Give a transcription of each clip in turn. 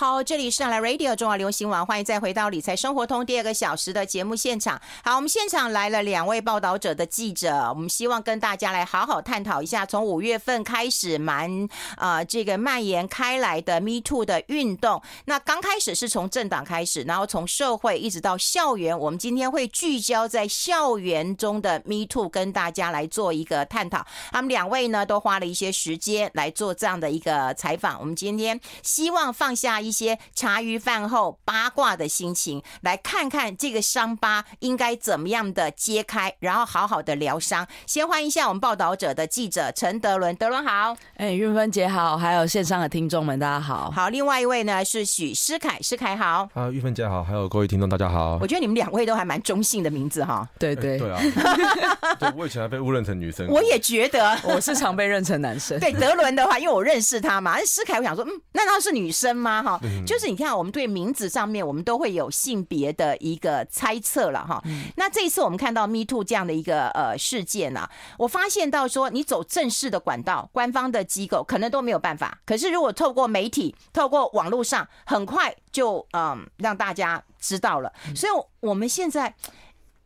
好，这里是上来 Radio 中华流行网，欢迎再回到理财生活通第二个小时的节目现场。好，我们现场来了两位报道者的记者，我们希望跟大家来好好探讨一下，从五月份开始蛮啊、呃、这个蔓延开来的 Me Too 的运动。那刚开始是从政党开始，然后从社会一直到校园，我们今天会聚焦在校园中的 Me Too，跟大家来做一个探讨。他们两位呢都花了一些时间来做这样的一个采访。我们今天希望放下。一些茶余饭后八卦的心情，来看看这个伤疤应该怎么样的揭开，然后好好的疗伤。先欢迎一下我们报道者的记者陈德伦，德伦好，哎，玉芬姐好，还有线上的听众们，大家好。好，另外一位呢是许诗凯，诗凯好。啊，玉芬姐好，还有各位听众大家好。我觉得你们两位都还蛮中性的名字哈。对对对啊，对，我以前还被误认成女生。我也觉得，我是常被认成男生。对，德伦的话，因为我认识他嘛，诗凯我想说，嗯，难道是女生吗？哈，就是你看，我们对名字上面，我们都会有性别的一个猜测了哈。那这一次我们看到 Me Too 这样的一个呃事件呢，我发现到说，你走正式的管道，官方的机构可能都没有办法。可是如果透过媒体、透过网络上，很快就嗯让大家知道了。所以我们现在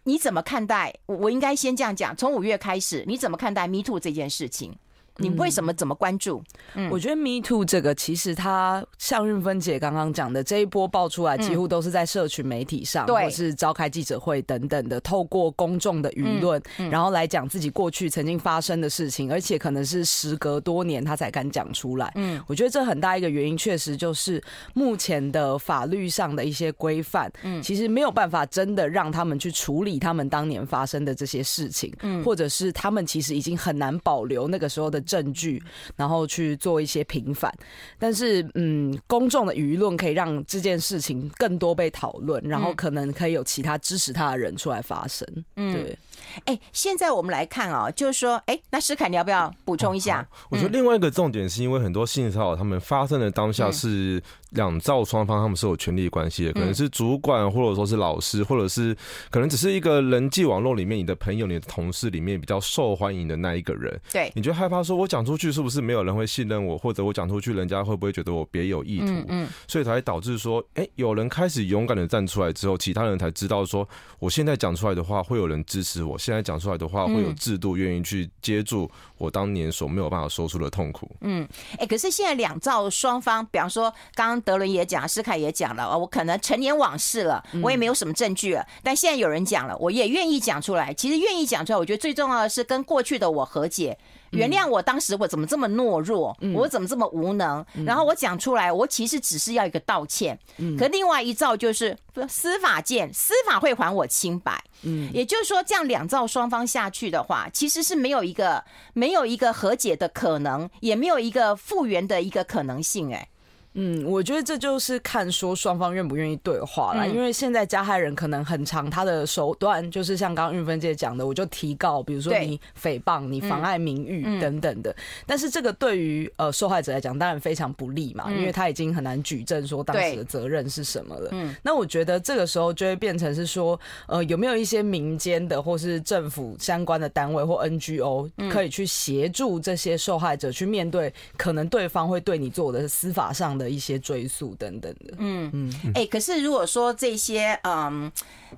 你怎么看待？我应该先这样讲，从五月开始，你怎么看待 Me Too 这件事情？你为什么怎么关注？嗯，我觉得 Me Too 这个其实它像润芬姐刚刚讲的这一波爆出来，几乎都是在社群媒体上，或是召开记者会等等的，透过公众的舆论，然后来讲自己过去曾经发生的事情，而且可能是时隔多年他才敢讲出来。嗯，我觉得这很大一个原因，确实就是目前的法律上的一些规范，嗯，其实没有办法真的让他们去处理他们当年发生的这些事情，嗯，或者是他们其实已经很难保留那个时候的。证据，然后去做一些平反，但是，嗯，公众的舆论可以让这件事情更多被讨论，然后可能可以有其他支持他的人出来发声。嗯，对。哎，现在我们来看哦，就是说，哎，那诗凯你要不要补充一下？哦，我觉得另外一个重点是因为很多性骚扰他们发生的当下是。两造双方他们是有权利关系的，可能是主管，或者说是老师，或者是可能只是一个人际网络里面你的朋友、你的同事里面比较受欢迎的那一个人。对，你就害怕说，我讲出去是不是没有人会信任我，或者我讲出去，人家会不会觉得我别有意图？嗯，所以才会导致说，哎，有人开始勇敢的站出来之后，其他人才知道说，我现在讲出来的话会有人支持我，现在讲出来的话会有制度愿意去接住我当年所没有办法说出的痛苦。嗯，哎，可是现在两造双方，比方说刚刚德伦也讲，斯凯也讲了，我可能陈年往事了，我也没有什么证据了。但现在有人讲了，我也愿意讲出来。其实愿意讲出来，我觉得最重要的是跟过去的我和解，原谅我当时我怎么这么懦弱，我怎么这么无能。然后我讲出来，我其实只是要一个道歉。可另外一造就是司法见，司法会还我清白。嗯，也就是说，这样两造双方下去的话，其实是没有一个没有一个和解的可能，也没有一个复原的一个可能性。哎。嗯，我觉得这就是看说双方愿不愿意对话啦。因为现在加害人可能很长，他的手段就是像刚刚韵芬姐讲的，我就提告，比如说你诽谤、你妨碍名誉等等的。但是这个对于呃受害者来讲，当然非常不利嘛，因为他已经很难举证说当时的责任是什么了。嗯，那我觉得这个时候就会变成是说，呃，有没有一些民间的或是政府相关的单位或 NGO 可以去协助这些受害者去面对可能对方会对你做的司法上的。的一些追溯等等的，嗯嗯，哎、欸，可是如果说这些嗯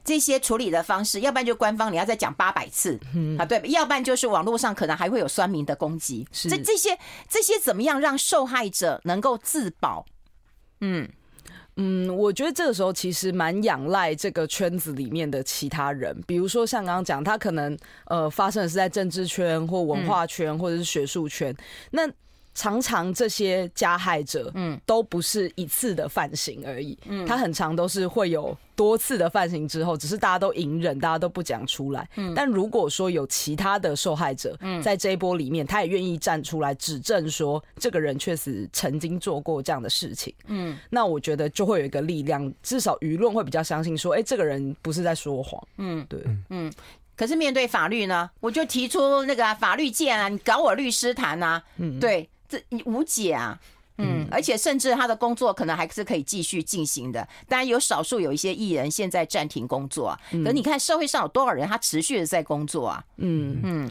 这些处理的方式，要不然就官方你要再讲八百次，嗯啊，对，要不然就是网络上可能还会有酸民的攻击，是这这些这些怎么样让受害者能够自保？嗯。嗯，我觉得这个时候其实蛮仰赖这个圈子里面的其他人，比如说像刚刚讲，他可能呃发生的是在政治圈或文化圈或者是学术圈，嗯、那。常常这些加害者，嗯，都不是一次的犯行而已，嗯，他很常都是会有多次的犯行之后，只是大家都隐忍，大家都不讲出来，嗯。但如果说有其他的受害者，嗯，在这一波里面，他也愿意站出来指证说这个人确实曾经做过这样的事情，嗯，那我觉得就会有一个力量，至少舆论会比较相信说，哎，这个人不是在说谎，嗯，对，嗯。可是面对法律呢，我就提出那个法律界啊，你搞我律师谈啊，嗯，对。这无解啊，嗯，而且甚至他的工作可能还是可以继续进行的。当然有少数有一些艺人现在暂停工作啊，可是你看社会上有多少人他持续的在工作啊？嗯嗯。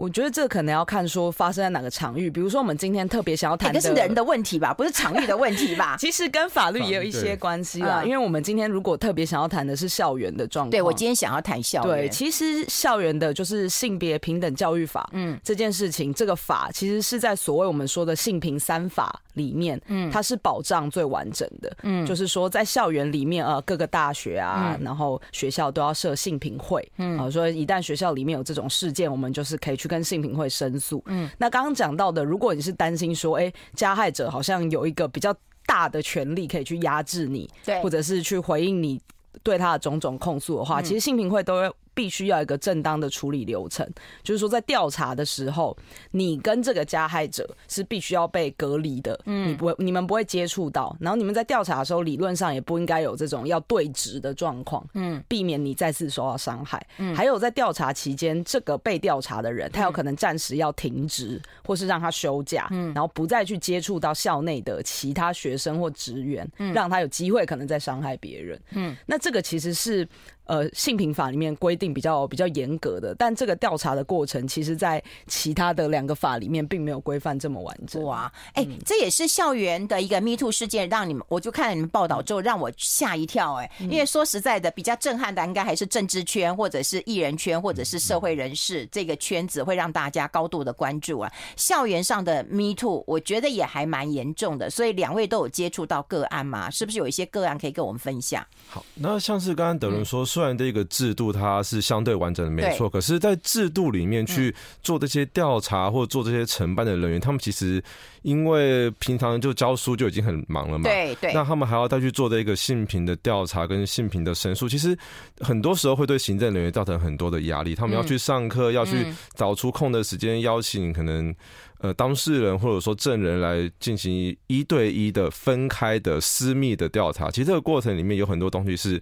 我觉得这可能要看说发生在哪个场域，比如说我们今天特别想要谈的，这是人的问题吧，不是场域的问题吧？其实跟法律也有一些关系啦，因为我们今天如果特别想要谈的是校园的状况，对，我今天想要谈校园。对，其实校园的就是性别平等教育法，嗯，这件事情，这个法其实是在所谓我们说的性平三法里面，嗯，它是保障最完整的，嗯，就是说在校园里面呃，各个大学啊，然后学校都要设性平会，嗯，啊，所以一旦学校里面有这种事件，我们就是可以去。跟性平会申诉。嗯，那刚刚讲到的，如果你是担心说，哎，加害者好像有一个比较大的权利可以去压制你，对，或者是去回应你对他的种种控诉的话，其实性平会都会。必须要有一个正当的处理流程，就是说在调查的时候，你跟这个加害者是必须要被隔离的，嗯，你不会，你们不会接触到，然后你们在调查的时候，理论上也不应该有这种要对质的状况，嗯，避免你再次受到伤害。嗯，还有在调查期间，这个被调查的人，他有可能暂时要停职，或是让他休假，嗯，然后不再去接触到校内的其他学生或职员，嗯，让他有机会可能再伤害别人，嗯，那这个其实是。呃，性平法里面规定比较比较严格的，但这个调查的过程，其实在其他的两个法里面并没有规范这么完整。哇，哎、欸，这也是校园的一个 Me Too 事件，让你们我就看了你们报道之后，让我吓一跳、欸。哎，因为说实在的，比较震撼的应该还是政治圈，或者是艺人圈，或者是社会人士这个圈子会让大家高度的关注啊。校园上的 Me Too，我觉得也还蛮严重的。所以两位都有接触到个案嘛？是不是有一些个案可以跟我们分享？好，那像是刚刚德伦说。嗯虽然这个制度它是相对完整的，没错，可是，在制度里面去做这些调查或者做这些承办的人员，他们其实因为平常就教书就已经很忙了嘛，对对，那他们还要再去做这个性平的调查跟性平的申诉，其实很多时候会对行政人员造成很多的压力。他们要去上课，要去找出空的时间邀请可能呃当事人或者说证人来进行一对一的分开的私密的调查。其实这个过程里面有很多东西是。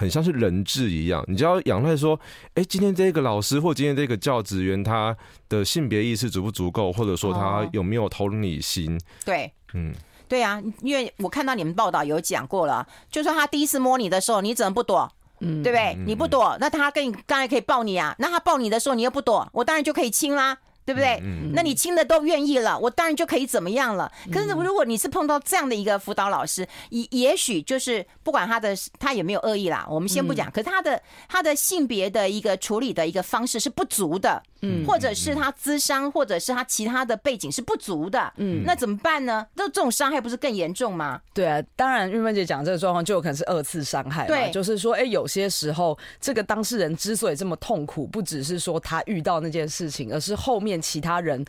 很像是人质一样，你就要仰赖说，哎，今天这个老师或今天这个教职员，他的性别意识足不足够，或者说他有没有同理心？对，嗯，对啊，因为我看到你们报道有讲过了，就说他第一次摸你的时候，你怎么不躲？嗯，对不对？你不躲，那他跟你刚才可以抱你啊，那他抱你的时候，你又不躲，我当然就可以亲啦。对不对？那你亲的都愿意了，我当然就可以怎么样了。可是如果你是碰到这样的一个辅导老师，也也许就是不管他的他有没有恶意啦，我们先不讲。可是他的他的性别的一个处理的一个方式是不足的，嗯，或者是他资商，或者是他其他的背景是不足的，嗯，那怎么办呢？那这种伤害不是更严重吗？对啊，当然玉芬姐讲这个状况就有可能是二次伤害，对，就是说，哎，有些时候这个当事人之所以这么痛苦，不只是说他遇到那件事情，而是后面。其他人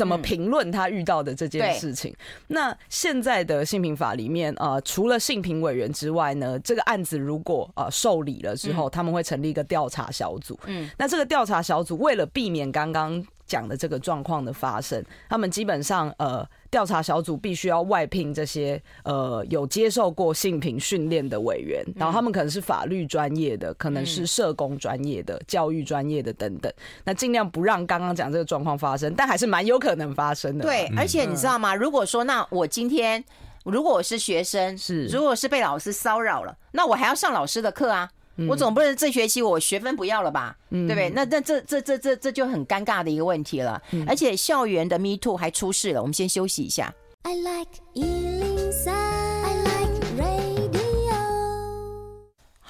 怎么评论他遇到的这件事情？那现在的性平法里面，呃，除了性平委员之外呢，这个案子如果呃受理了之后，他们会成立一个调查小组。嗯，那这个调查小组为了避免刚刚讲的这个状况的发生，他们基本上呃。调查小组必须要外聘这些呃有接受过性平训练的委员，然后他们可能是法律专业的，可能是社工专业的、教育专业的等等。那尽量不让刚刚讲这个状况发生，但还是蛮有可能发生的。对，而且你知道吗？如果说那我今天如果我是学生，是如果是被老师骚扰了，那我还要上老师的课啊。我总不能这学期我学分不要了吧，对不对？那那这这这这这就很尴尬的一个问题了。而且校园的 Me Too 还出事了，我们先休息一下。I like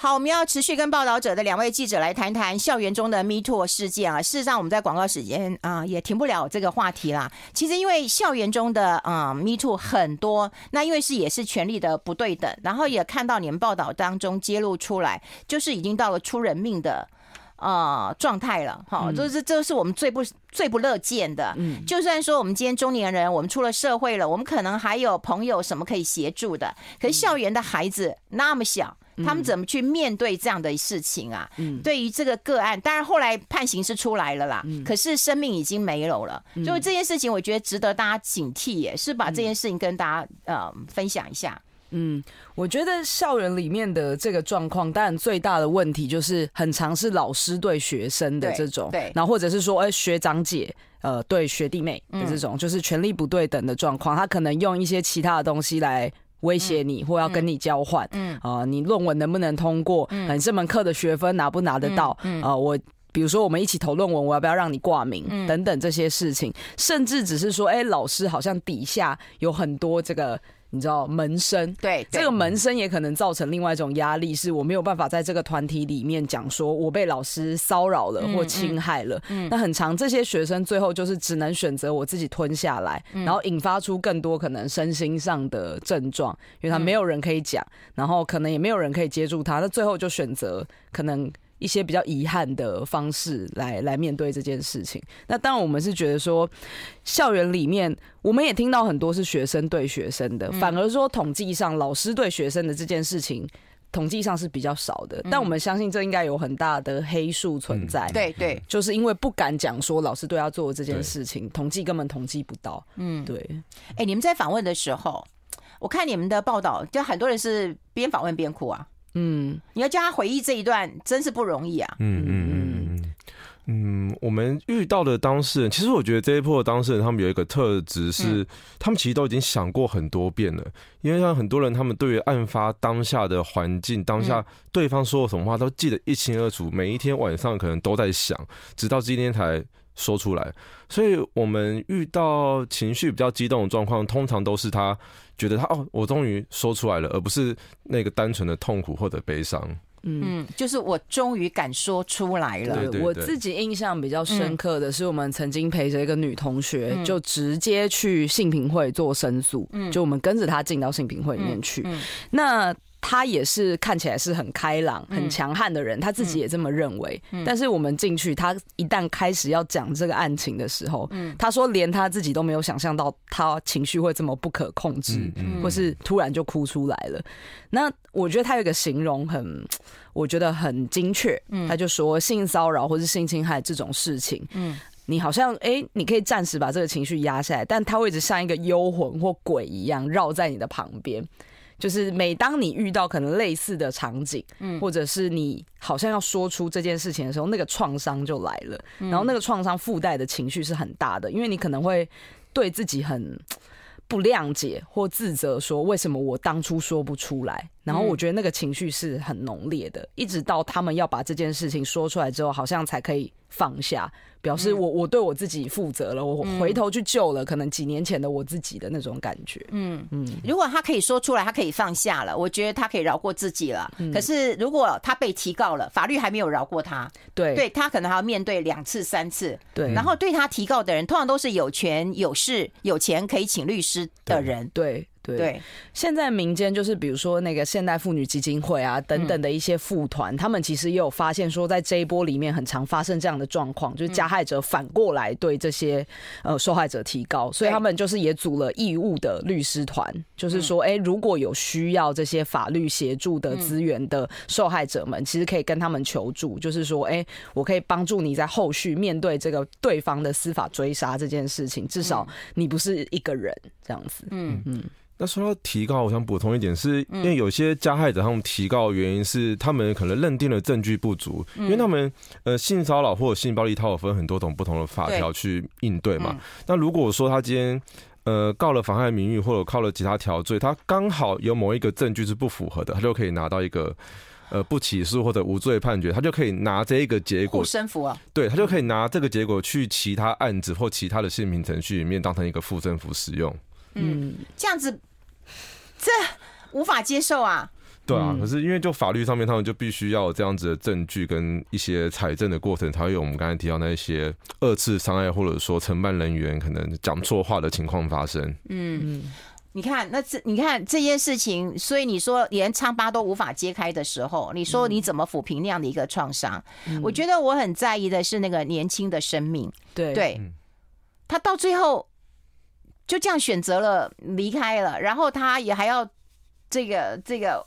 好，我们要持续跟报道者的两位记者来谈谈校园中的 Me Too 事件啊。事实上，我们在广告时间啊也停不了这个话题啦。其实，因为校园中的啊 Me Too 很多，那因为是也是权力的不对等，然后也看到你们报道当中揭露出来，就是已经到了出人命的啊状态了。哈，这是这是我们最不最不乐见的。嗯，就算说我们今天中年人，我们出了社会了，我们可能还有朋友什么可以协助的，可是校园的孩子那么小。他们怎么去面对这样的事情啊？嗯，对于这个个案，当然后来判刑是出来了啦，嗯，可是生命已经没有了。所以这件事情，我觉得值得大家警惕，也是把这件事情跟大家呃分享一下。嗯，我觉得校园里面的这个状况，当然最大的问题就是很常是老师对学生的这种，对，然后或者是说，哎，学长姐呃对学弟妹的这种，就是权力不对等的状况，他可能用一些其他的东西来。威胁你，或要跟你交换，嗯，啊、你论文能不能通过？嗯，这门课的学分拿不拿得到？嗯，啊、呃，我比如说我们一起投论文，我要不要让你挂名等等这些事情，甚至只是说，哎，老师好像底下有很多这个。你知道门生，对，对，这个门生也可能造成另外一种压力，是我没有办法在这个团体里面讲说我被老师骚扰了或侵害了。嗯，嗯，那很长这些学生最后就是只能选择我自己吞下来，嗯，然后引发出更多可能身心上的症状，因为他没有人可以讲，然后可能也没有人可以接住他，那最后就选择可能。一些比较遗憾的方式来来面对这件事情。那当然，我们是觉得说，校园里面我们也听到很多是学生对学生的，反而说统计上老师对学生的这件事情，统计上是比较少的。但我们相信这应该有很大的黑数存在。对对，就是因为不敢讲说老师对他做的这件事情，统计根本统计不到。嗯，对。哎，你们在访问的时候，我看你们的报道，就很多人是边访问边哭啊。嗯，你要叫他回忆这一段，真是不容易啊。嗯嗯嗯嗯，我们遇到的当事人，其实我觉得这一波的当事人，他们有一个特质是，他们其实都已经想过很多遍了。因为像很多人，他们对于案发当下的环境，当下对方说了什么话，都记得一清二楚，每一天晚上可能都在想，直到今天才说出来。所以我们遇到情绪比较激动的状况，通常都是他。觉得他哦，我终于说出来了，而不是那个单纯的痛苦或者悲伤。嗯，就是我终于敢说出来了。我自己印象比较深刻的是，我们曾经陪着一个女同学，就直接去性平会做申诉。嗯，就我们跟着她进到性平会里面去。那。他也是看起来是很开朗、很强悍的人，他自己也这么认为。但是我们进去，他一旦开始要讲这个案情的时候，他说连他自己都没有想象到他情绪会这么不可控制，或是突然就哭出来了。那我觉得他有一个形容很，我觉得很精确。他就说性骚扰或是性侵害这种事情，你好像哎，你可以暂时把这个情绪压下来，但他会一直像一个幽魂或鬼一样绕在你的旁边。就是每当你遇到可能类似的场景，嗯，或者是你好像要说出这件事情的时候，那个创伤就来了，然后那个创伤附带的情绪是很大的，因为你可能会对自己很不谅解或自责，说为什么我当初说不出来，然后我觉得那个情绪是很浓烈的，一直到他们要把这件事情说出来之后，好像才可以放下。表示我我对我自己负责了，我回头去救了可能几年前的我自己的那种感觉。嗯嗯，如果他可以说出来，他可以放下了，我觉得他可以饶过自己了。可是如果他被提告了，法律还没有饶过他，对，对他可能还要面对两次、三次。对，然后对他提告的人，通常都是有权有势、有钱可以请律师的人。对。对，对，现在民间就是比如说那个现代妇女基金会啊等等的一些妇团，他们其实也有发现说，在这一波里面很常发生这样的状况，就是加害者反过来对这些呃受害者提高，所以他们就是也组了义务的律师团，就是说，哎，如果有需要这些法律协助的资源的受害者们，其实可以跟他们求助，就是说，哎，我可以帮助你在后续面对这个对方的司法追杀这件事情，至少你不是一个人这样子。嗯嗯。那说到提告，我想补充一点，是因为有些加害者他们提告的原因是他们可能认定了证据不足，因为他们呃性骚扰或者性暴力，它有分很多种不同的法条去应对嘛。那如果说他今天呃告了妨害名誉或者告了其他条罪，他刚好有某一个证据是不符合的，他就可以拿到一个呃不起诉或者无罪判决，他就可以拿这一个结果护身符啊，对，他就可以拿这个结果去其他案子或其他的性平程序里面当成一个护身符使用。嗯，这样子。这无法接受啊！对啊，可是因为就法律上面，他们就必须要有这样子的证据跟一些采证的过程，才会有我们刚才提到那些二次伤害，或者说承办人员可能讲错话的情况发生。嗯，你看，那这你看这件事情，所以你说连疮疤都无法揭开的时候，你说你怎么抚平那样的一个创伤？嗯、我觉得我很在意的是那个年轻的生命。对对，他到最后。就这样选择了离开了，然后他也还要这个这个，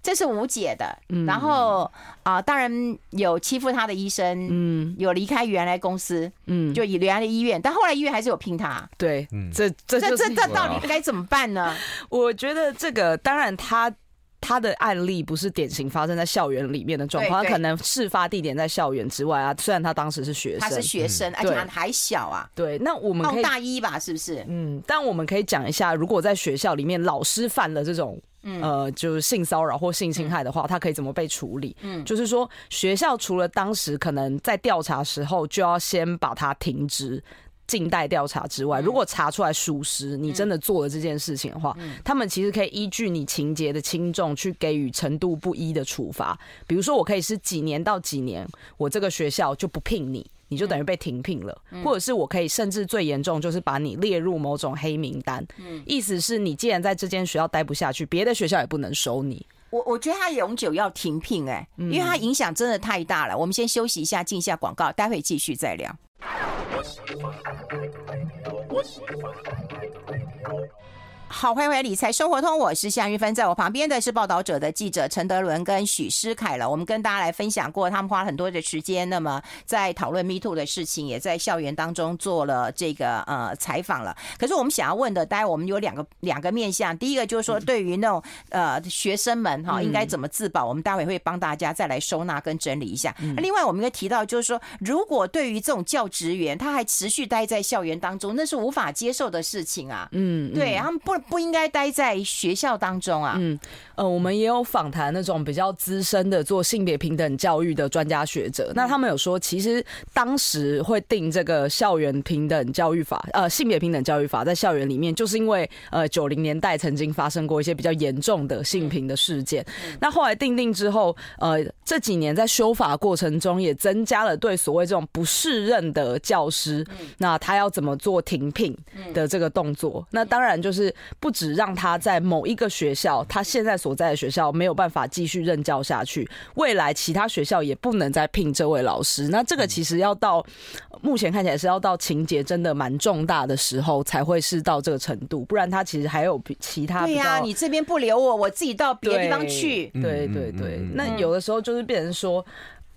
这是无解的。然后啊、呃，当然有欺负他的医生，嗯，有离开原来公司，嗯，就以原来的医院，但后来医院还是有聘他。对，这这这这到底该怎么办呢？我觉得这个当然他。他的案例不是典型发生在校园里面的状况，他可能事发地点在校园之外啊。虽然他当时是学生，他是学生，而且还小啊。对，那我们可以大一吧，是不是？嗯，但我们可以讲一下，如果在学校里面老师犯了这种呃，就是性骚扰或性侵害的话，他可以怎么被处理？嗯，就是说学校除了当时可能在调查时候就要先把他停职。静待调查之外，如果查出来属实，你真的做了这件事情的话，他们其实可以依据你情节的轻重去给予程度不一的处罚。比如说，我可以是几年到几年，我这个学校就不聘你，你就等于被停聘了；或者是我可以甚至最严重就是把你列入某种黑名单。意思是你既然在这间学校待不下去，别的学校也不能收你。我我觉得他永久要停聘哎，因为他影响真的太大了。我们先休息一下，进一下广告，待会继续再聊。我喜欢 I like。我喜欢 I like。好，欢迎回来《理财生活通》，我是向玉芬，在我旁边的是报道者的记者陈德伦跟许诗凯了。我们跟大家来分享过，他们花很多的时间，那么在讨论 Me Too 的事情，也在校园当中做了这个呃采访了。可是我们想要问的，待会我们有两个两个面向，第一个就是说，对于那种呃学生们哈，应该怎么自保，我们待会会帮大家再来收纳跟整理一下。另外，我们应该提到就是说，如果对于这种教职员，他还持续待在校园当中，那是无法接受的事情啊。嗯，对他们不。不应该待在学校当中啊。嗯，呃，我们也有访谈那种比较资深的做性别平等教育的专家学者，那他们有说，其实当时会定这个校园平等教育法，呃，性别平等教育法在校园里面，就是因为呃九零年代曾经发生过一些比较严重的性平的事件。那后来定定之后，呃，这几年在修法过程中也增加了对所谓这种不适任的教师，那他要怎么做停聘的这个动作？那当然就是。不止让他在某一个学校，他现在所在的学校没有办法继续任教下去，未来其他学校也不能再聘这位老师。那这个其实要到目前看起来是要到情节真的蛮重大的时候才会是到这个程度，不然他其实还有其他。对呀，你这边不留我，我自己到别的地方去。对对对，那有的时候就是变成说，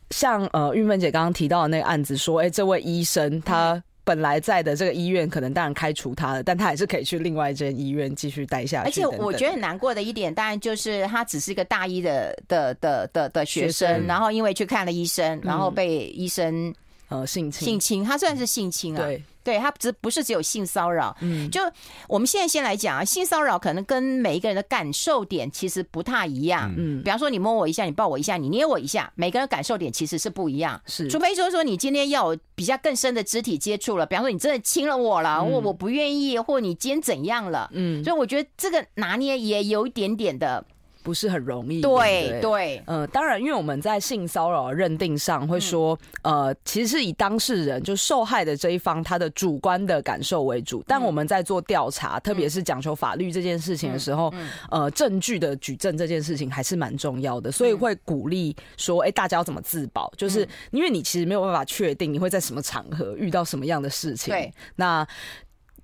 像呃玉芬姐刚刚提到的那个案子，说，哎，这位医生他。本来在的这个医院，可能当然开除他了，但他还是可以去另外一间医院继续待下去。而且我觉得很难过的一点，当然就是他只是一个大一的的的的的学生，然后因为去看了医生，然后被医生呃性侵，性侵，他算是性侵啊。对。对，他只不是只有性骚扰，嗯，就我们现在先来讲啊，性骚扰可能跟每一个人的感受点其实不太一样，嗯，比方说你摸我一下，你抱我一下，你捏我一下，每个人感受点其实是不一样，是，除非说说你今天要有比较更深的肢体接触了，比方说你真的亲了我了，或我不愿意，或你今天怎样了，嗯，所以我觉得这个拿捏也有一点点的。不是很容易。对对，对，呃，当然，因为我们在性骚扰认定上会说，呃，其实是以当事人就受害的这一方他的主观的感受为主。但我们在做调查，特别是讲求法律这件事情的时候，呃，证据的举证这件事情还是蛮重要的，所以会鼓励说，哎，大家要怎么自保？就是因为你其实没有办法确定你会在什么场合遇到什么样的事情。对，那。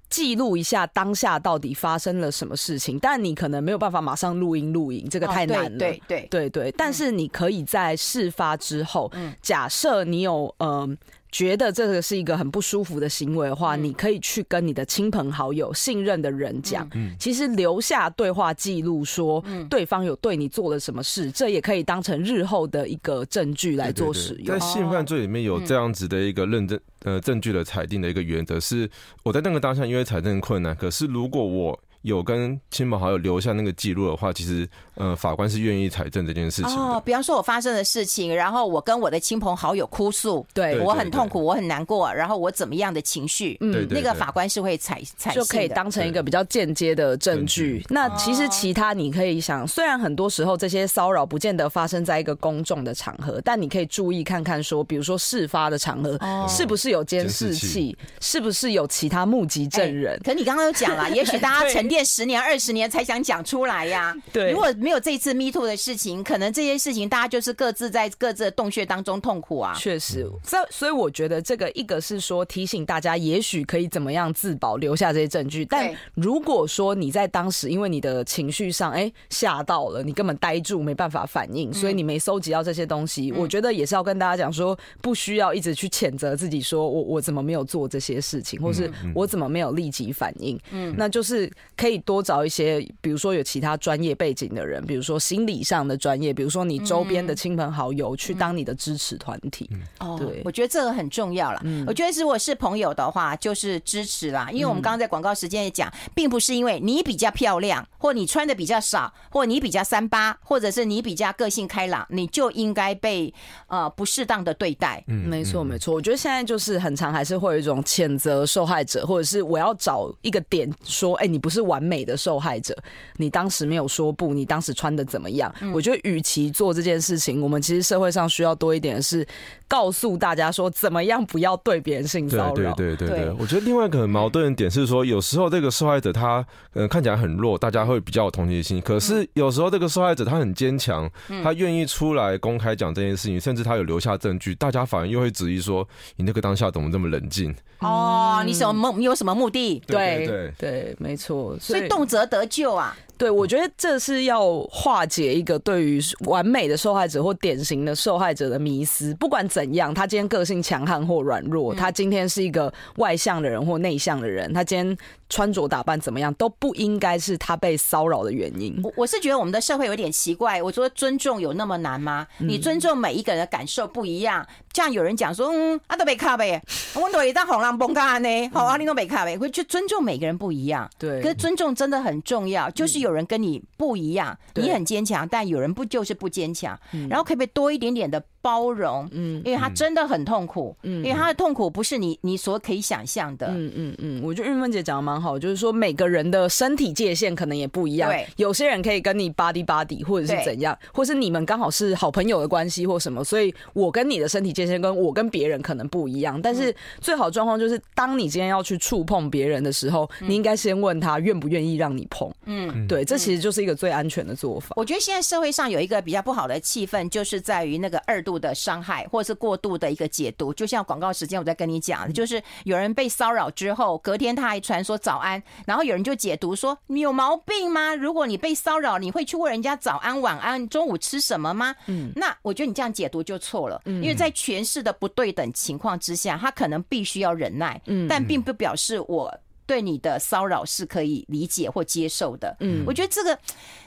记录一下当下到底发生了什么事情，但你可能没有办法马上录音录影，这个太难了。对对对对，但是你可以在事发之后，假设你有呃。觉得这个是一个很不舒服的行为的话，你可以去跟你的亲朋好友、信任的人讲。嗯其实留下对话记录，说对方有对你做了什么事，这也可以当成日后的一个证据来做使用。在性犯罪里面有这样子的一个认证呃证据的裁定的一个原则是，我在那个当下因为财政困难，可是如果我。有跟亲朋好友留下那个记录的话，其实呃法官是愿意采证这件事情哦，比方说我发生的事情，然后我跟我的亲朋好友哭诉，对我很痛苦，我很难过，然后我怎么样的情绪，嗯，那个法官是会采采就可以当成一个比较间接的证据。那其实其他你可以想，虽然很多时候这些骚扰不见得发生在一个公众的场合，但你可以注意看看说，比如说事发的场合是不是有监视器，是不是有其他目击证人？可你刚刚有讲了，也许大家沉淀。十年二十年才想讲出来呀，对，如果没有这一次 Me Too 的事情，可能这些事情大家就是各自在各自的洞穴当中痛苦啊。确实，所以所以我觉得这个一个是说提醒大家，也许可以怎么样自保，留下这些证据。但如果说你在当时因为你的情绪上哎吓到了，你根本呆住没办法反应，所以你没收集到这些东西。我觉得也是要跟大家讲说，不需要一直去谴责自己，说我我怎么没有做这些事情，或是我怎么没有立即反应。嗯，那就是可以多找一些，比如说有其他专业背景的人，比如说心理上的专业，比如说你周边的亲朋好友去当你的支持团体。哦，对，我觉得这个很重要了。我觉得如果是朋友的话，就是支持啦，因为我们刚刚在广告时间也讲，并不是因为你比较漂亮，或你穿的比较少，或你比较三八，或者是你比较个性开朗，你就应该被呃不适当的对待。嗯，没错没错。我觉得现在就是很常还是会有一种谴责受害者，或者是我要找一个点说，哎，你不是完美的受害者，你当时没有说不，你当时穿的怎么样？我觉得与其做这件事情，我们其实社会上需要多一点的是告诉大家说，怎么样不要对别人性骚扰。对对对对对。我觉得另外一个很矛盾的点是说，有时候这个受害者他呃看起来很弱，大家会比较有同情心。可是有时候这个受害者他很坚强，他愿意出来公开讲这件事情，甚至他有留下证据，大家反而又会质疑说，你那个当下怎么这么冷静？哦，你什么目？你有什么目的？对对对，没错。所以动辄得咎啊。对，我觉得这是要化解一个对于完美的受害者或典型的受害者的迷思。不管怎样，他今天个性强悍或软弱，他今天是一个外向的人或内向的人，他今天穿着打扮怎么样，都不应该是他被骚扰的原因。我我是觉得我们的社会有点奇怪。我说尊重有那么难吗？你尊重每一个人的感受不一样。像有人讲说，嗯，啊都没卡呗，我都一当红浪崩咖呢，好啊，你都没卡呗，会去尊重每个人不一样。对，可是尊重真的很重要，就是有。人跟你不一样，你很坚强，但有人不就是不坚强，然后可不可以多一点点的包容？嗯，因为他真的很痛苦，嗯，因为他的痛苦不是你你所可以想象的。嗯嗯嗯，我觉得玉芬姐讲的蛮好，就是说每个人的身体界限可能也不一样，对，有些人可以跟你 body body，或者是怎样，或是你们刚好是好朋友的关系或什么，所以我跟你的身体界限跟我跟别人可能不一样，但是最好状况就是当你今天要去触碰别人的时候，你应该先问他愿不愿意让你碰，嗯，对。这其实就是一个最安全的做法。我觉得现在社会上有一个比较不好的气氛，就是在于那个二度的伤害，或者是过度的一个解读。就像广告时间我在跟你讲，就是有人被骚扰之后，隔天他还传说早安，然后有人就解读说，你有毛病吗？如果你被骚扰，你会去问人家早安晚安，中午吃什么吗？嗯，那我觉得你这样解读就错了，因为在权势的不对等情况之下，他可能必须要忍耐，嗯，但并不表示我。对你的骚扰是可以理解或接受的，嗯，我觉得这个，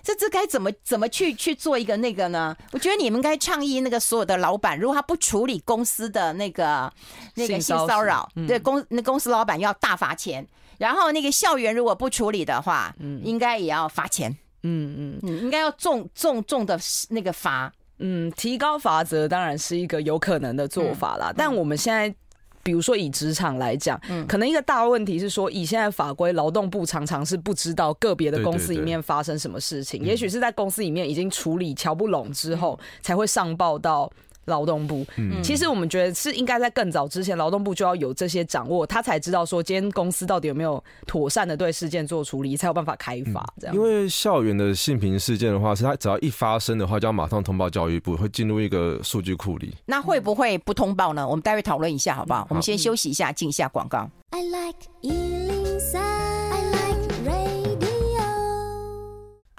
这这该怎么怎么去去做一个那个呢？我觉得你们该倡议那个所有的老板，如果他不处理公司的那个那个性骚扰，对公那公司老板要大罚钱，然后那个校园如果不处理的话，嗯，应该也要罚钱，嗯嗯，应该要重重重的那个罚，嗯，提高罚则当然是一个有可能的做法啦，但我们现在。比如说以职场来讲，可能一个大问题是说，以现在法规，劳动部常常是不知道个别的公司里面发生什么事情，也许是在公司里面已经处理瞧不拢之后，才会上报到。劳动部，其实我们觉得是应该在更早之前，劳动部就要有这些掌握，他才知道说今天公司到底有没有妥善的对事件做处理，才有办法开发这样。因为校园的性平事件的话，是他只要一发生的话，就要马上通报教育部，会进入一个数据库里。那会不会不通报呢？我们待会讨论一下，好不好？我们先休息一下，进一下广告。I like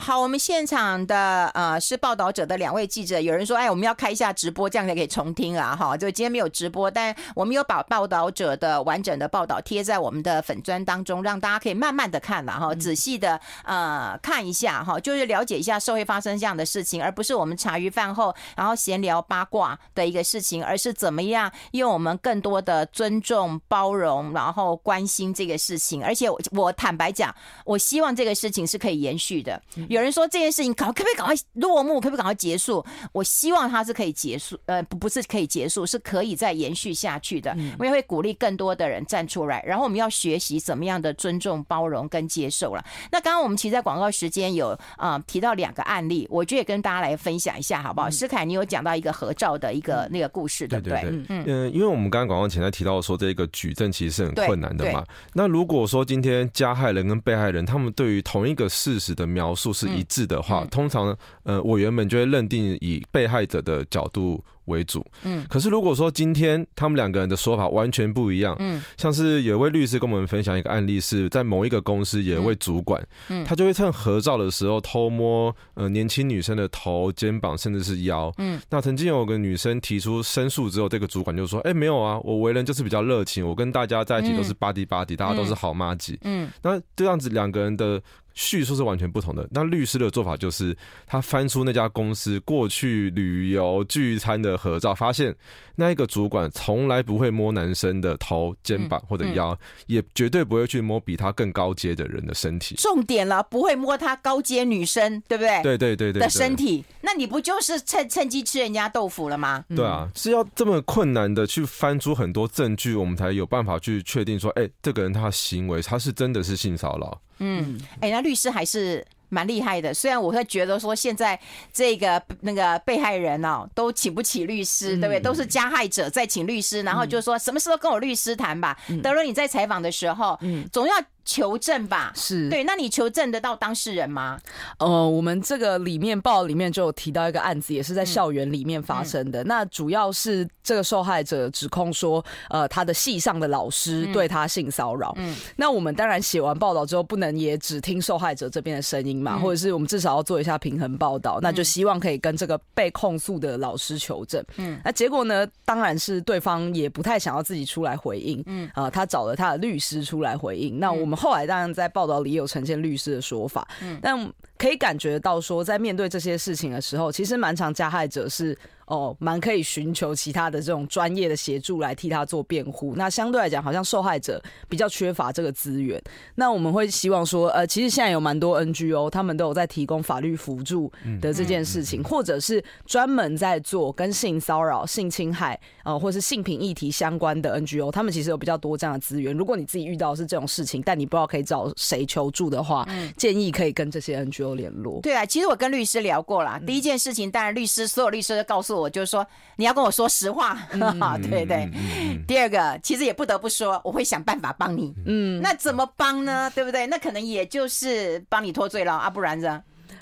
好，我们现场的呃是报道者的两位记者，有人说，哎，我们要开一下直播，这样才可以重听啊，哈，就今天没有直播，但我们有把报道者的完整的报道贴在我们的粉砖当中，让大家可以慢慢的看了哈，仔细的呃看一下哈，就是了解一下社会发生这样的事情，而不是我们茶余饭后然后闲聊八卦的一个事情，而是怎么样用我们更多的尊重、包容，然后关心这个事情，而且我我坦白讲，我希望这个事情是可以延续的。有人说这件事情可可不可以赶快落幕，可不可以赶快结束？我希望它是可以结束，呃，不不是可以结束，是可以再延续下去的。我也会鼓励更多的人站出来，然后我们要学习怎么样的尊重、包容跟接受了。那刚刚我们其实，在广告时间有啊、呃、提到两个案例，我觉得也跟大家来分享一下，好不好？诗凯，你有讲到一个合照的一个那个故事，对不对？嗯嗯。因为我们刚刚广告前在提到说，这个举证其实是很困难的嘛。那如果说今天加害人跟被害人他们对于同一个事实的描述是一致的话，通常呃，委员们就会认定以被害者的角度为主。嗯，可是如果说今天他们两个人的说法完全不一样，嗯，像是有一位律师跟我们分享一个案例，是在某一个公司有一位主管，嗯，他就会趁合照的时候偷摸呃年轻女生的头、肩膀，甚至是腰。嗯，那曾经有个女生提出申诉之后，这个主管就说：“哎，没有啊，我为人就是比较热情，我跟大家在一起都是巴迪巴迪，大家都是好妈吉。”嗯，那这样子两个人的。叙述是完全不同的。那律师的做法就是，他翻出那家公司过去旅游聚餐的合照，发现那一个主管从来不会摸男生的头、肩膀或者腰，也绝对不会去摸比他更高阶的人的身体。重点了，不会摸他高阶女生，对不对？对对对对。的身体，那你不就是趁趁机吃人家豆腐了吗？对啊，是要这么困难的去翻出很多证据，我们才有办法去确定说，哎，这个人他的行为他是真的是性骚扰。嗯，哎、欸，那律师还是蛮厉害的。虽然我会觉得说，现在这个那个被害人哦，都请不起律师，对不对？都是加害者在请律师，然后就说什么时候跟我律师谈吧。德伦，你在采访的时候，嗯，总要。求证吧，是对。那你求证得到当事人吗？呃，我们这个里面报里面就有提到一个案子，也是在校园里面发生的。嗯、那主要是这个受害者指控说，呃，他的系上的老师对他性骚扰。嗯，那我们当然写完报道之后，不能也只听受害者这边的声音嘛，嗯、或者是我们至少要做一下平衡报道。那就希望可以跟这个被控诉的老师求证。嗯，那结果呢，当然是对方也不太想要自己出来回应。嗯，啊、呃，他找了他的律师出来回应。那我们。后来当然在报道里有呈现律师的说法，嗯，但可以感觉到说，在面对这些事情的时候，其实蛮常加害者是。哦，蛮可以寻求其他的这种专业的协助来替他做辩护。那相对来讲，好像受害者比较缺乏这个资源。那我们会希望说，呃，其实现在有蛮多 NGO，他们都有在提供法律辅助的这件事情，或者是专门在做跟性骚扰、性侵害，呃，或是性平议题相关的 NGO，他们其实有比较多这样的资源。如果你自己遇到是这种事情，但你不知道可以找谁求助的话，建议可以跟这些 NGO 联络。对啊，其实我跟律师聊过了。第一件事情，当然律师所有律师都告诉我。我就是说，你要跟我说实话，嗯、对对。嗯嗯、第二个，其实也不得不说，我会想办法帮你。嗯，那怎么帮呢？对不对？那可能也就是帮你脱罪了啊，不然呢？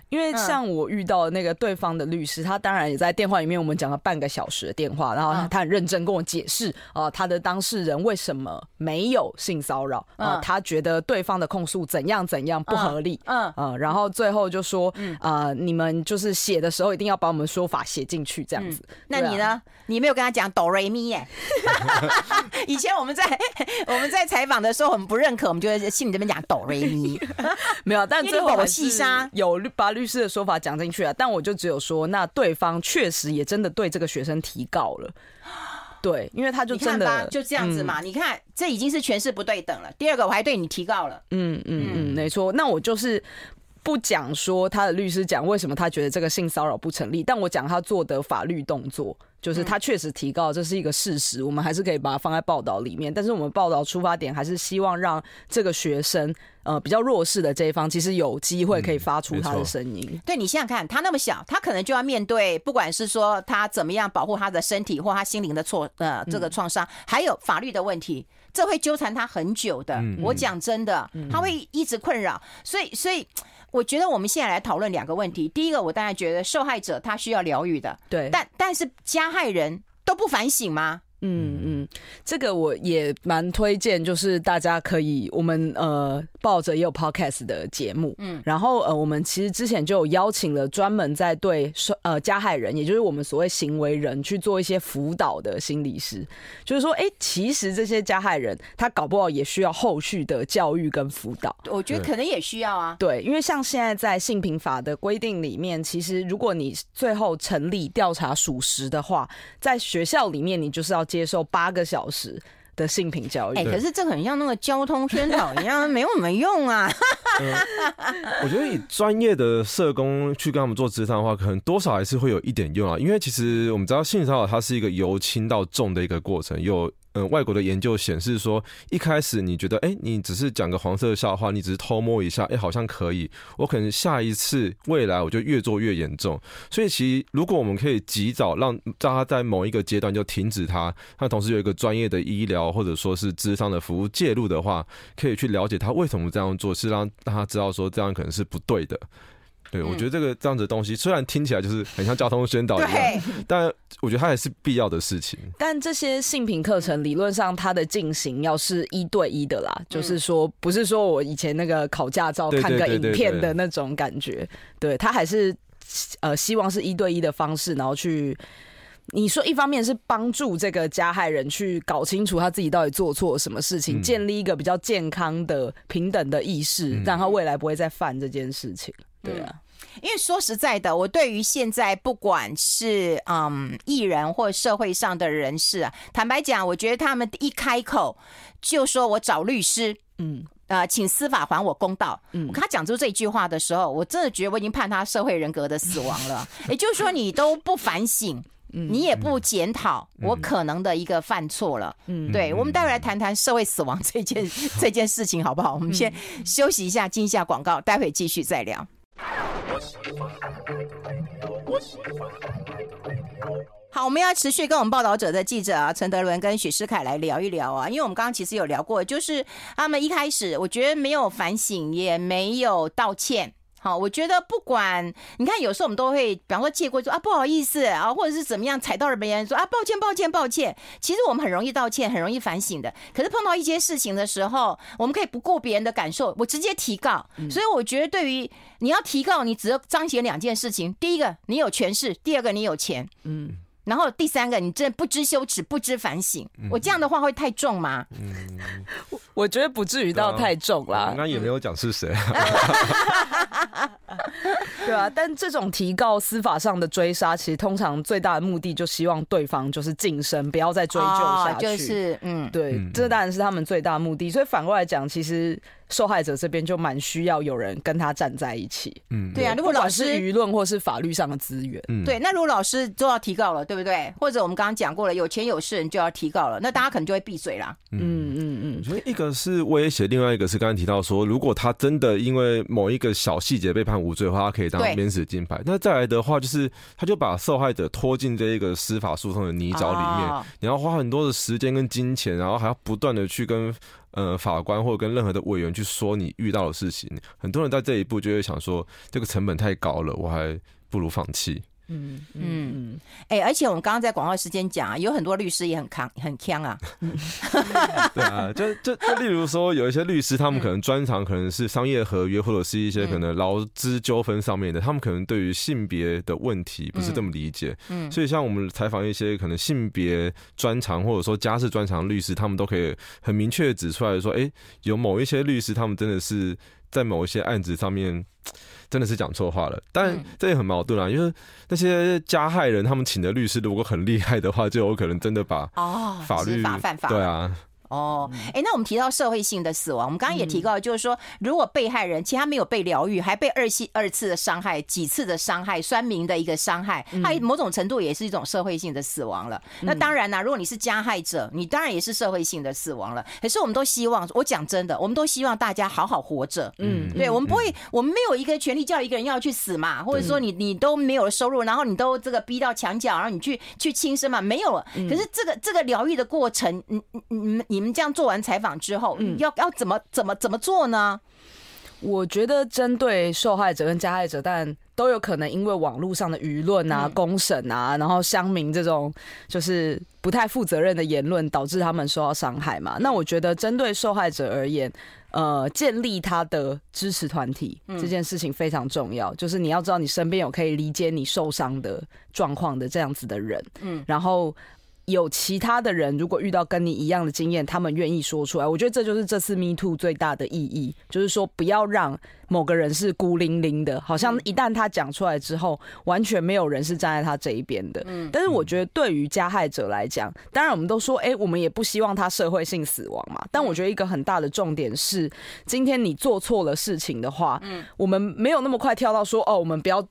因为像我遇到的那个对方的律师，他当然也在电话里面，我们讲了半个小时的电话，然后他很认真跟我解释啊，他的当事人为什么没有性骚扰啊，他觉得对方的控诉怎样怎样不合理，嗯嗯，然后最后就说啊，你们就是写的时候一定要把我们说法写进去这样子。那你呢？你没有跟他讲哆瑞咪耶？以前我们在我们在采访的时候，我们不认可，我们就在心里这边讲哆瑞咪，没有，但最后我细沙有把。律师的说法讲进去了，但我就只有说，那对方确实也真的对这个学生提告了，对，因为他就真的就这样子嘛。嗯、你看，这已经是权势不对等了。第二个，我还对你提告了，嗯嗯嗯，没错。那我就是不讲说他的律师讲为什么他觉得这个性骚扰不成立，但我讲他做的法律动作。就是他确实提高，这是一个事实，我们还是可以把它放在报道里面。但是我们报道出发点还是希望让这个学生，呃，比较弱势的这一方，其实有机会可以发出他的声音。嗯、对，你想想看，他那么小，他可能就要面对，不管是说他怎么样保护他的身体或他心灵的挫呃这个创伤，还有法律的问题，这会纠缠他很久的。嗯、我讲真的，他会一直困扰。所以，所以。我觉得我们现在来讨论两个问题。第一个，我当然觉得受害者他需要疗愈的，对。但但是加害人都不反省吗？嗯。嗯，这个我也蛮推荐，就是大家可以，我们呃抱着也有 podcast 的节目，嗯，然后呃我们其实之前就有邀请了专门在对呃加害人，也就是我们所谓行为人去做一些辅导的心理师，就是说，哎，其实这些加害人他搞不好也需要后续的教育跟辅导，我觉得可能也需要啊，对，因为像现在在性平法的规定里面，其实如果你最后成立调查属实的话，在学校里面你就是要。接受八个小时的性品教育，哎，可是这很像那个交通宣导一样，没有什么用啊。我觉得以专业的社工去跟他们做职场的话，可能多少还是会有一点用啊。因为其实我们知道性骚扰它是一个由轻到重的一个过程，有。嗯，外国的研究显示说，一开始你觉得，哎、你只是讲个黄色笑话，你只是偷摸一下，哎、好像可以。我可能下一次未来我就越做越严重。所以，其实如果我们可以及早让让他在某一个阶段就停止他，那同时有一个专业的医疗或者说是智商的服务介入的话，可以去了解他为什么这样做，是让让他知道说这样可能是不对的。对，我觉得这个这样子的东西，虽然听起来就是很像交通宣导一样，但我觉得它也是必要的事情。但这些性平课程理论上它的进行要是一对一的啦，就是说不是说我以前那个考驾照看个影片的那种感觉，对，他还是呃希望是一对一的方式，然后去。你说，一方面是帮助这个加害人去搞清楚他自己到底做错了什么事情，嗯、建立一个比较健康的平等的意识，嗯、让他未来不会再犯这件事情。对啊，因为说实在的，我对于现在不管是嗯艺人或社会上的人士啊，坦白讲，我觉得他们一开口就说我找律师，嗯，呃，请司法还我公道。嗯，我跟他讲出这句话的时候，我真的觉得我已经判他社会人格的死亡了。也就是说，你都不反省。你也不检讨我可能的一个犯错了，嗯，对，我们待会来谈谈社会死亡这件 这件事情好不好？我们先休息一下，进一下广告，待会继续再聊。好，我们要持续跟我们报道者的记者啊，陈德伦跟许思凯来聊一聊啊，因为我们刚刚其实有聊过，就是他们一开始我觉得没有反省，也没有道歉。好，我觉得不管你看，有时候我们都会，比方说借过说啊，不好意思啊，或者是怎么样踩到了别人说啊，抱歉，抱歉，抱歉。其实我们很容易道歉，很容易反省的。可是碰到一些事情的时候，我们可以不顾别人的感受，我直接提告。所以我觉得，对于你要提告，你只要彰显两件事情：第一个，你有权势；第二个，你有钱。嗯。然后第三个，你真的不知羞耻，不知反省。我这样的话会太重吗？嗯，我觉得不至于到太重啦。那也没有讲是谁。对啊，但这种提告司法上的追杀，其实通常最大的目的就希望对方就是净身，不要再追究下去。就是嗯，对，这当然是他们最大的目的。所以反过来讲，其实。受害者这边就蛮需要有人跟他站在一起，嗯，对啊，如果老师舆论或是法律上的资源，嗯，对，那如果老师都要提告了，对不对？或者我们刚刚讲过了，有钱有势人就要提告了，那大家可能就会闭嘴啦，嗯嗯嗯。所以一个是威胁，另外一个是刚刚提到说，如果他真的因为某一个小细节被判无罪的话，他可以当免死金牌。那再来的话，就是他就把受害者拖进这一个司法诉讼的泥沼里面，哦、你要花很多的时间跟金钱，然后还要不断的去跟。呃，法官或者跟任何的委员去说你遇到的事情，很多人在这一步就会想说，这个成本太高了，我还不如放弃。嗯嗯，哎、欸，而且我们刚刚在广告时间讲啊，有很多律师也很扛很锵啊。对啊，就就就例如说，有一些律师，他们可能专长可能是商业合约，或者是一些可能劳资纠纷上面的，他们可能对于性别的问题不是这么理解。嗯，所以像我们采访一些可能性别专长或者说家事专长的律师，他们都可以很明确的指出来说，哎、欸，有某一些律师，他们真的是在某一些案子上面。真的是讲错话了，但这也很矛盾啊，因为那些加害人他们请的律师如果很厉害的话，就有可能真的把法律法犯法，对啊。哦，哎，那我们提到社会性的死亡，我们刚刚也提到，就是说，如果被害人其实他没有被疗愈，还被二次二次的伤害，几次的伤害，酸民的一个伤害，他某种程度也是一种社会性的死亡了。那当然啦，如果你是加害者，你当然也是社会性的死亡了。可是我们都希望，我讲真的，我们都希望大家好好活着。嗯，对，我们不会，我们没有一个权利叫一个人要去死嘛，或者说你你都没有了收入，然后你都这个逼到墙角，然后你去去轻生嘛，没有了。可是这个这个疗愈的过程，你你你你们这样做完。采访之后，嗯，要要怎么怎么怎么做呢？我觉得针对受害者跟加害者，但都有可能因为网络上的舆论啊、公审啊，然后乡民这种就是不太负责任的言论，导致他们受到伤害嘛。那我觉得针对受害者而言，呃，建立他的支持团体这件事情非常重要。就是你要知道，你身边有可以理解你受伤的状况的这样子的人，嗯，然后。有其他的人，如果遇到跟你一样的经验，他们愿意说出来，我觉得这就是这次 Me Too 最大的意义，就是说不要让某个人是孤零零的，好像一旦他讲出来之后，完全没有人是站在他这一边的。嗯，但是我觉得对于加害者来讲，当然我们都说，哎，我们也不希望他社会性死亡嘛。但我觉得一个很大的重点是，今天你做错了事情的话，嗯，我们没有那么快跳到说，哦，我们不要。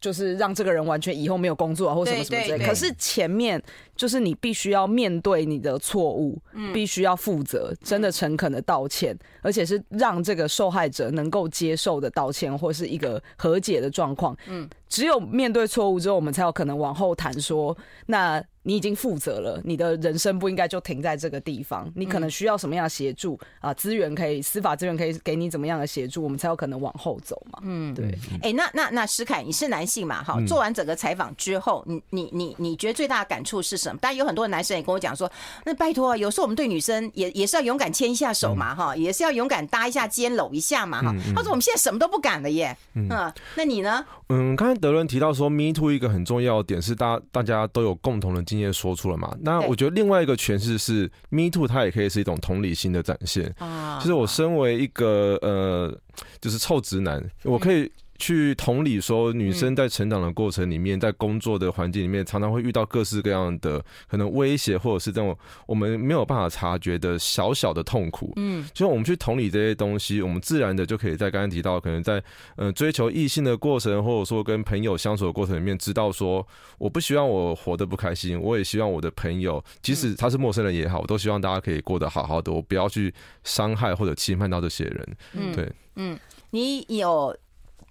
就是让这个人完全以后没有工作啊，或什么什么之类的。可是前面就是你必须要面对你的错误，必须要负责，真的诚恳的道歉，而且是让这个受害者能够接受的道歉，或是一个和解的状况。嗯，只有面对错误之后，我们才有可能往后谈说，那你已经负责了，你的人生不应该就停在这个地方。你可能需要什么样的协助啊？资源可以，司法资源可以给你怎么样的协助，我们才有可能往后走嘛。嗯，对。哎、欸，那那那石凯，你是男性嘛？哈，做完整个采访之后，你你你你觉得最大的感触是什么？当然有很多男生也跟我讲说，那拜托，有时候我们对女生也也是要勇敢牵一下手嘛，哈，也是要勇敢搭一下肩，搂一下嘛，哈。他说我们现在什么都不敢了耶。嗯，那你呢？嗯，刚才德伦提到说，Me Too 一个很重要的点是大大家都有共同的经验说出了嘛。那我觉得另外一个诠释是，Me Too 它也可以是一种同理心的展现。啊，就是我身为一个呃，就是臭直男，我可以。去同理说，女生在成长的过程里面，在工作的环境里面，常常会遇到各式各样的可能威胁，或者是这种我们没有办法察觉的小小的痛苦。嗯，就我们去同理这些东西，我们自然的就可以在刚刚提到，可能在呃追求异性的过程，或者说跟朋友相处的过程里面，知道说我不希望我活得不开心，我也希望我的朋友，即使他是陌生人也好，我都希望大家可以过得好好的，我不要去伤害或者侵犯到这些人。嗯，对，嗯，你有。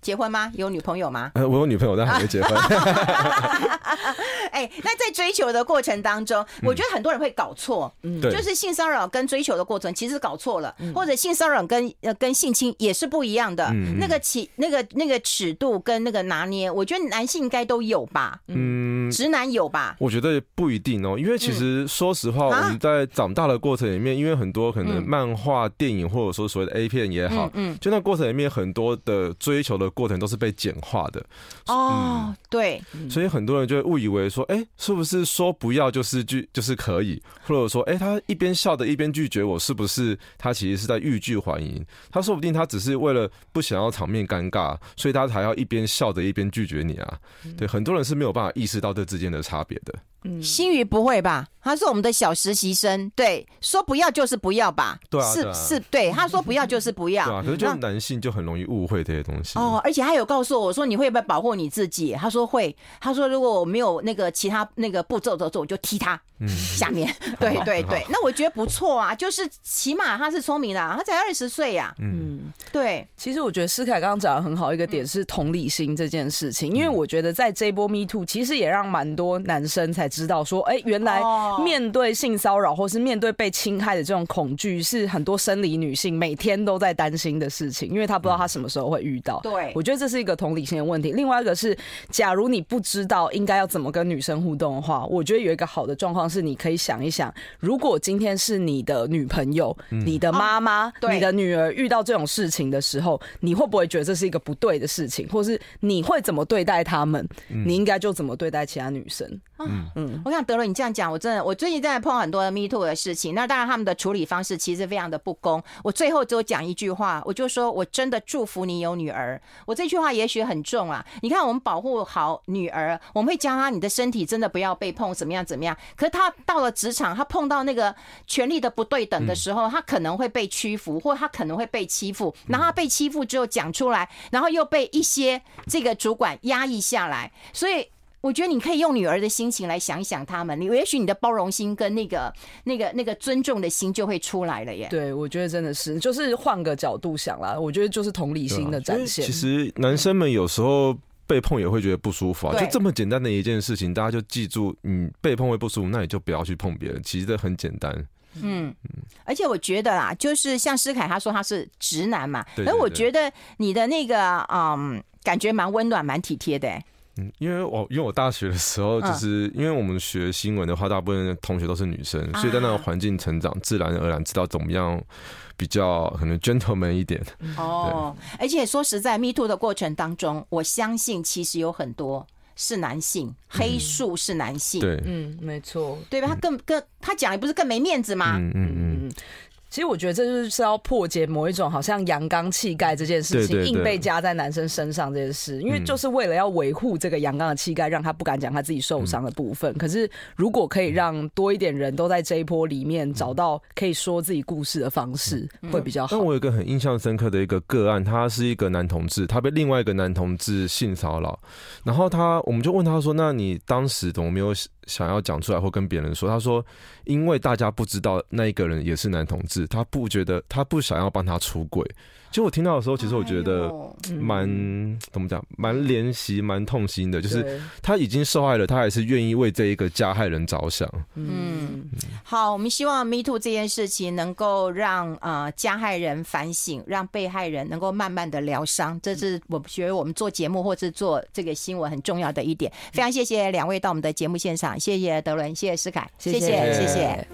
结婚吗？有女朋友吗？呃，我有女朋友，但还没结婚。哎、欸，那在追求的过程当中，我觉得很多人会搞错，嗯，就是性骚扰跟追求的过程其实搞错了，或者性骚扰跟呃跟性侵也是不一样的，那个起那个那个尺度跟那个拿捏，我觉得男性应该都有吧，嗯，直男有吧？我觉得不一定哦，因为其实说实话，我们在长大的过程里面，因为很多可能漫画、电影或者说所谓的 A 片也好，嗯，就那过程里面很多的追求的。过程都是被简化的哦，嗯、对，所以很多人就会误以为说，哎、欸，是不是说不要就是拒就是可以，或者说，哎、欸，他一边笑的一边拒绝我，是不是他其实是在欲拒还迎？他说不定他只是为了不想要场面尴尬，所以他才要一边笑着一边拒绝你啊。对，很多人是没有办法意识到这之间的差别的。嗯，新宇不会吧？他是我们的小实习生，对，说不要就是不要吧？对啊，是是，对，他说不要就是不要。对啊，可是就男性就很容易误会这些东西。哦，而且他有告诉我说，你会不会保护你自己？他说会。他说如果我没有那个其他那个步骤的时候，我就踢他。嗯，下面。对对对，那我觉得不错啊，就是起码他是聪明的，他才二十岁呀。嗯，对。其实我觉得思凯刚刚讲的很好，一个点是同理心这件事情，因为我觉得在这波 Me Too，其实也让蛮多男生才。知道说，哎，原来面对性骚扰或是面对被侵害的这种恐惧，是很多生理女性每天都在担心的事情，因为她不知道她什么时候会遇到。对，我觉得这是一个同理心的问题。另外一个是，假如你不知道应该要怎么跟女生互动的话，我觉得有一个好的状况是，你可以想一想，如果今天是你的女朋友、你的妈妈、你的女儿遇到这种事情的时候，你会不会觉得这是一个不对的事情，或是你会怎么对待他们？你应该就怎么对待其他女生？嗯嗯，我想德伦，你这样讲，我真的，我最近在碰很多的 Me Too 的事情。那当然，他们的处理方式其实非常的不公。我最后就讲一句话，我就说我真的祝福你有女儿。我这句话也许很重啊。你看，我们保护好女儿，我们会教她，你的身体真的不要被碰，怎么样怎么样。可是她到了职场，她碰到那个权力的不对等的时候，她可能会被屈服，或她可能会被欺负。然后她被欺负之后讲出来，然后又被一些这个主管压抑下来，所以。我觉得你可以用女儿的心情来想一想他们，你也许你的包容心跟那个、那个、那个尊重的心就会出来了耶。对，我觉得真的是，就是换个角度想啦，我觉得就是同理心的展现。其实男生们有时候被碰也会觉得不舒服啊，就这么简单的一件事情，大家就记住，你被碰会不舒服，那你就不要去碰别人。其实这很简单。嗯，而且我觉得啦，就是像诗凯他说他是直男嘛，而我觉得你的那个嗯，感觉蛮温暖、蛮体贴的。嗯，因为我因为我大学的时候，就是因为我们学新闻的话，大部分同学都是女生，所以在那个环境成长，自然而然知道怎么样比较可能 gentleman 一点。哦，而且说实在，Me Too 的过程当中，我相信其实有很多是男性，黑数是男性。对，嗯，没错，对吧？他更更他讲也不是更没面子吗？嗯嗯嗯。其实我觉得这就是要破解某一种好像阳刚气概这件事情硬被加在男生身上这件事，因为就是为了要维护这个阳刚的气概，让他不敢讲他自己受伤的部分。可是如果可以让多一点人都在这一波里面找到可以说自己故事的方式，会比较好。但我有一个很印象深刻的一个个案，他是一个男同志，他被另外一个男同志性骚扰，然后他我们就问他说：“那你当时怎么没有想要讲出来或跟别人说？”他说：“因为大家不知道那一个人也是男同志。”，他不觉得，他不想要帮他出轨。其实我听到的时候，其实我觉得蛮、嗯、怎么讲，蛮怜惜、蛮痛心的。就是他已经受害了，他还是愿意为这一个加害人着想。嗯，好，我们希望 Me Too 这件事情能够让呃加害人反省，让被害人能够慢慢的疗伤。这是我觉得我们做节目或是做这个新闻很重要的一点。非常谢谢两位到我们的节目现场，谢谢德伦，谢谢思凯，谢谢谢谢。谢谢